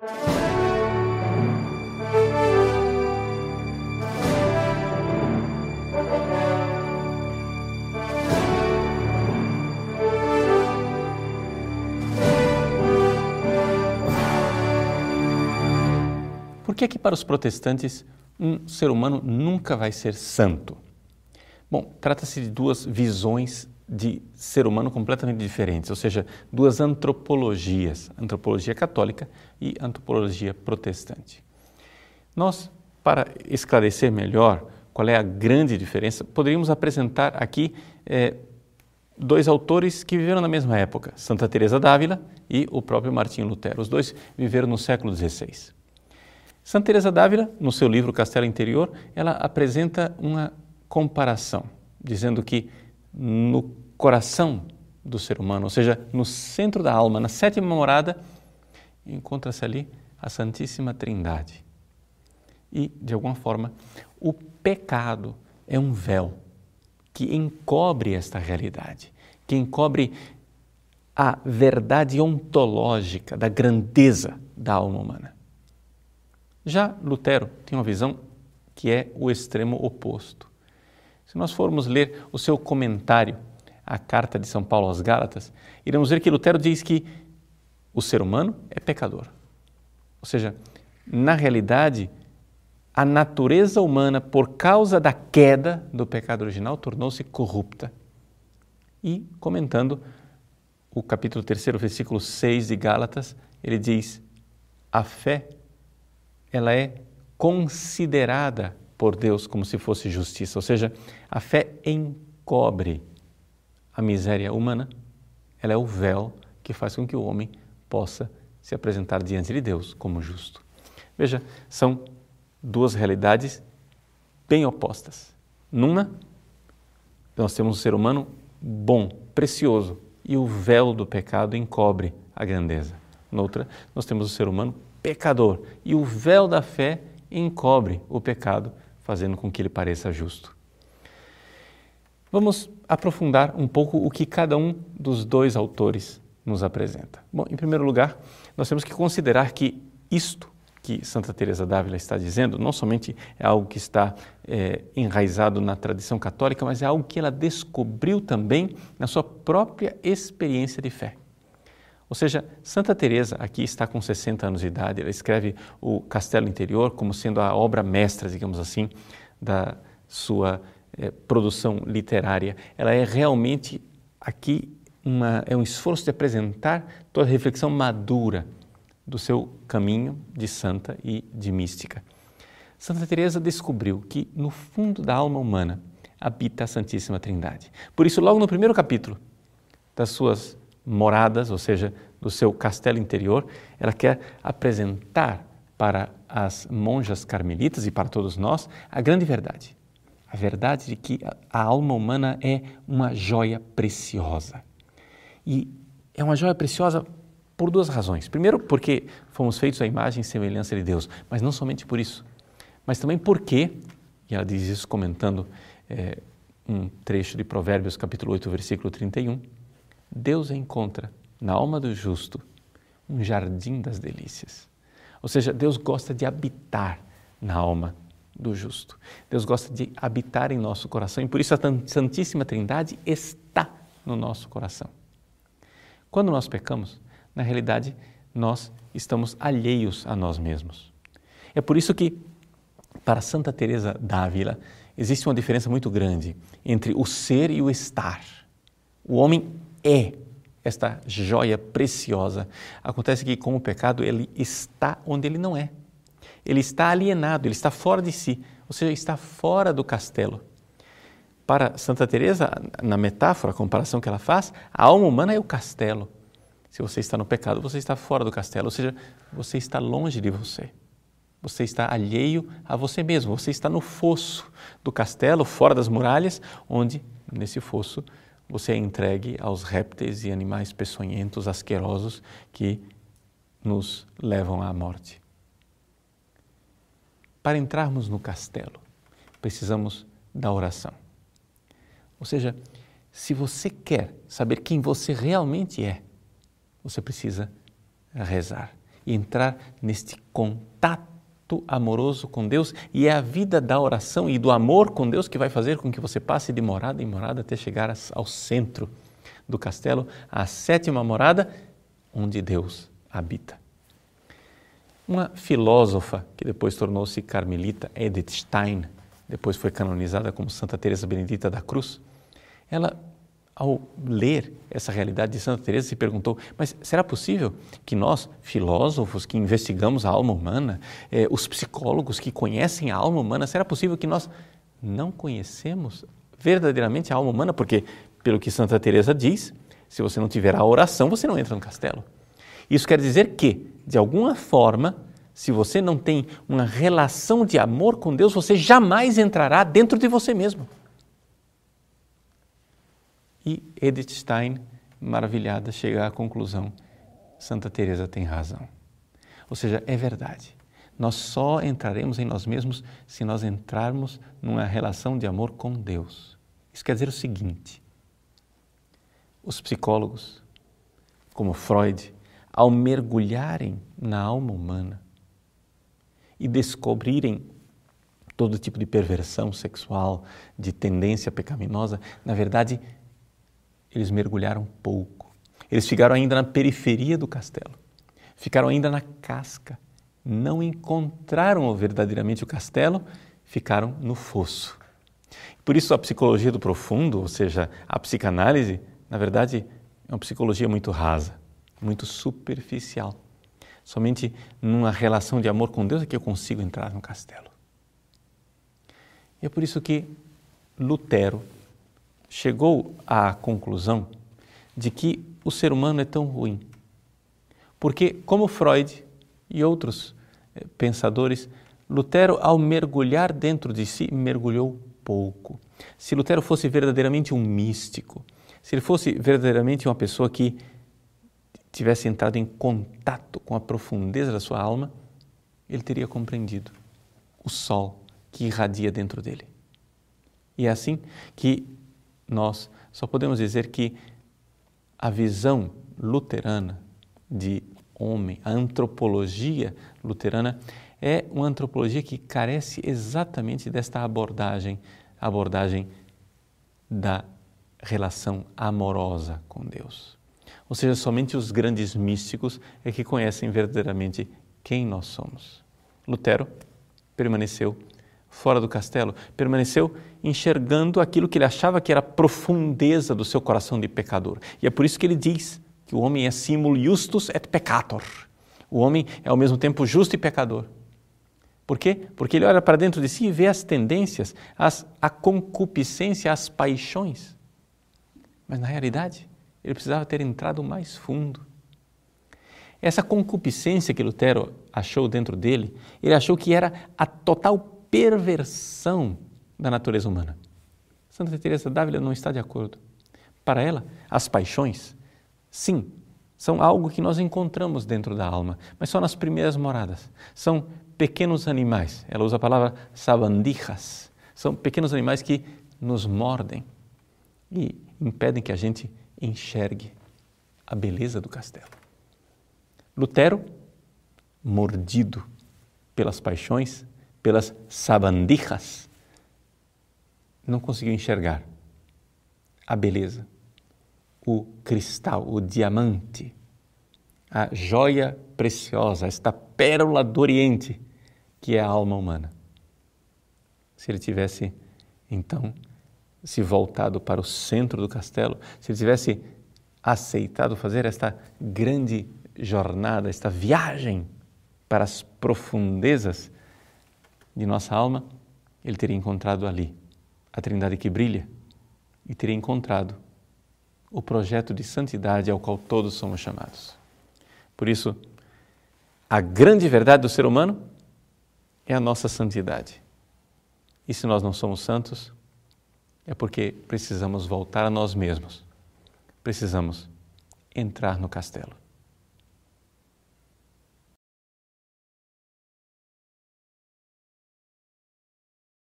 Por que é que para os protestantes um ser humano nunca vai ser santo? Bom, trata-se de duas visões de ser humano completamente diferentes, ou seja, duas antropologias, antropologia católica e antropologia protestante. Nós, para esclarecer melhor qual é a grande diferença, poderíamos apresentar aqui é, dois autores que viveram na mesma época, Santa Teresa d'Ávila e o próprio Martinho Lutero. Os dois viveram no século XVI. Santa Teresa d'Ávila, no seu livro Castelo Interior, ela apresenta uma comparação, dizendo que no coração do ser humano, ou seja, no centro da alma, na sétima morada, encontra-se ali a Santíssima Trindade. E, de alguma forma, o pecado é um véu que encobre esta realidade, que encobre a verdade ontológica da grandeza da alma humana. Já Lutero tem uma visão que é o extremo oposto. Se nós formos ler o seu comentário à carta de São Paulo aos Gálatas, iremos ver que Lutero diz que o ser humano é pecador. Ou seja, na realidade, a natureza humana, por causa da queda do pecado original, tornou-se corrupta. E, comentando o capítulo 3, versículo 6 de Gálatas, ele diz: a fé ela é considerada por Deus como se fosse justiça, ou seja, a fé encobre a miséria humana, ela é o véu que faz com que o homem possa se apresentar diante de Deus como justo. Veja, são duas realidades bem opostas. Numa, nós temos um ser humano bom, precioso, e o véu do pecado encobre a grandeza. Noutra, nós temos o ser humano pecador e o véu da fé encobre o pecado, fazendo com que ele pareça justo. Vamos aprofundar um pouco o que cada um dos dois autores nos apresenta. Bom, em primeiro lugar, nós temos que considerar que isto que Santa Teresa d'Ávila está dizendo não somente é algo que está é, enraizado na tradição católica, mas é algo que ela descobriu também na sua própria experiência de fé. Ou seja, Santa Teresa aqui está com 60 anos de idade, ela escreve o Castelo Interior como sendo a obra mestra, digamos assim, da sua eh, produção literária. Ela é realmente aqui uma, é um esforço de apresentar toda a reflexão madura do seu caminho de santa e de mística. Santa Teresa descobriu que no fundo da alma humana habita a Santíssima Trindade. Por isso, logo no primeiro capítulo das suas moradas, ou seja, do seu castelo interior, ela quer apresentar para as monjas carmelitas e para todos nós a grande verdade. A verdade de que a alma humana é uma joia preciosa. E é uma joia preciosa por duas razões. Primeiro, porque fomos feitos à imagem e semelhança de Deus, mas não somente por isso, mas também porque, e ela diz isso comentando é, um trecho de Provérbios, capítulo 8, versículo 31, Deus encontra na alma do justo um jardim das delícias. Ou seja, Deus gosta de habitar na alma do justo. Deus gosta de habitar em nosso coração e por isso a Santíssima Trindade está no nosso coração. Quando nós pecamos, na realidade, nós estamos alheios a nós mesmos. É por isso que, para Santa Teresa d'Ávila, existe uma diferença muito grande entre o ser e o estar. O homem é esta joia preciosa. Acontece que com o pecado ele está onde ele não é. Ele está alienado, ele está fora de si, ou seja, está fora do castelo. Para Santa Teresa, na metáfora, a comparação que ela faz, a alma humana é o castelo. Se você está no pecado, você está fora do castelo, ou seja, você está longe de você. Você está alheio a você mesmo, você está no fosso do castelo, fora das muralhas, onde nesse fosso você é entregue aos répteis e animais peçonhentos, asquerosos que nos levam à morte. Para entrarmos no castelo, precisamos da oração. Ou seja, se você quer saber quem você realmente é, você precisa rezar. e entrar neste contato amoroso com Deus e é a vida da oração e do amor com Deus que vai fazer com que você passe de morada em morada até chegar ao centro do castelo, a sétima morada, onde Deus habita. Uma filósofa que depois tornou-se carmelita, Edith Stein, depois foi canonizada como Santa Teresa Benedita da Cruz, ela ao ler essa realidade de Santa Teresa se perguntou: mas será possível que nós, filósofos que investigamos a alma humana, eh, os psicólogos que conhecem a alma humana, será possível que nós não conhecemos verdadeiramente a alma humana? Porque pelo que Santa Teresa diz, se você não tiver a oração, você não entra no castelo. Isso quer dizer que, de alguma forma, se você não tem uma relação de amor com Deus, você jamais entrará dentro de você mesmo. E Edith Stein, maravilhada, chega à conclusão: Santa Teresa tem razão. Ou seja, é verdade. Nós só entraremos em nós mesmos se nós entrarmos numa relação de amor com Deus. Isso quer dizer o seguinte: os psicólogos, como Freud, ao mergulharem na alma humana e descobrirem todo tipo de perversão sexual, de tendência pecaminosa, na verdade, eles mergulharam pouco. Eles ficaram ainda na periferia do castelo, ficaram ainda na casca, não encontraram verdadeiramente o castelo, ficaram no fosso. Por isso, a psicologia do profundo, ou seja, a psicanálise, na verdade, é uma psicologia muito rasa, muito superficial. Somente numa relação de amor com Deus é que eu consigo entrar no castelo. E é por isso que Lutero chegou à conclusão de que o ser humano é tão ruim. Porque, como Freud e outros eh, pensadores, Lutero, ao mergulhar dentro de si, mergulhou pouco. Se Lutero fosse verdadeiramente um místico, se ele fosse verdadeiramente uma pessoa que tivesse entrado em contato com a profundeza da sua alma, ele teria compreendido o sol que irradia dentro dele. E é assim que nós só podemos dizer que a visão luterana de homem, a antropologia luterana, é uma antropologia que carece exatamente desta abordagem, abordagem da relação amorosa com Deus. Ou seja, somente os grandes místicos é que conhecem verdadeiramente quem nós somos. Lutero permaneceu fora do castelo, permaneceu enxergando aquilo que ele achava que era a profundeza do seu coração de pecador. E é por isso que ele diz que o homem é simul justus et peccator. O homem é ao mesmo tempo justo e pecador. Por quê? Porque ele olha para dentro de si e vê as tendências, as, a concupiscência, as paixões. Mas na realidade, ele precisava ter entrado mais fundo. Essa concupiscência que Lutero achou dentro dele, ele achou que era a total perversão da natureza humana. Santa Teresa d'Ávila não está de acordo. Para ela, as paixões, sim, são algo que nós encontramos dentro da alma, mas só nas primeiras moradas. São pequenos animais. Ela usa a palavra sabandijas. São pequenos animais que nos mordem. E impedem que a gente enxergue a beleza do castelo. Lutero, mordido pelas paixões, pelas sabandijas, não conseguiu enxergar a beleza, o cristal, o diamante, a joia preciosa, esta pérola do Oriente que é a alma humana. Se ele tivesse, então, se voltado para o centro do castelo, se ele tivesse aceitado fazer esta grande jornada, esta viagem para as profundezas de nossa alma, ele teria encontrado ali a Trindade que brilha e teria encontrado o projeto de santidade ao qual todos somos chamados. Por isso, a grande verdade do ser humano é a nossa santidade. E se nós não somos santos, é porque precisamos voltar a nós mesmos. Precisamos entrar no castelo.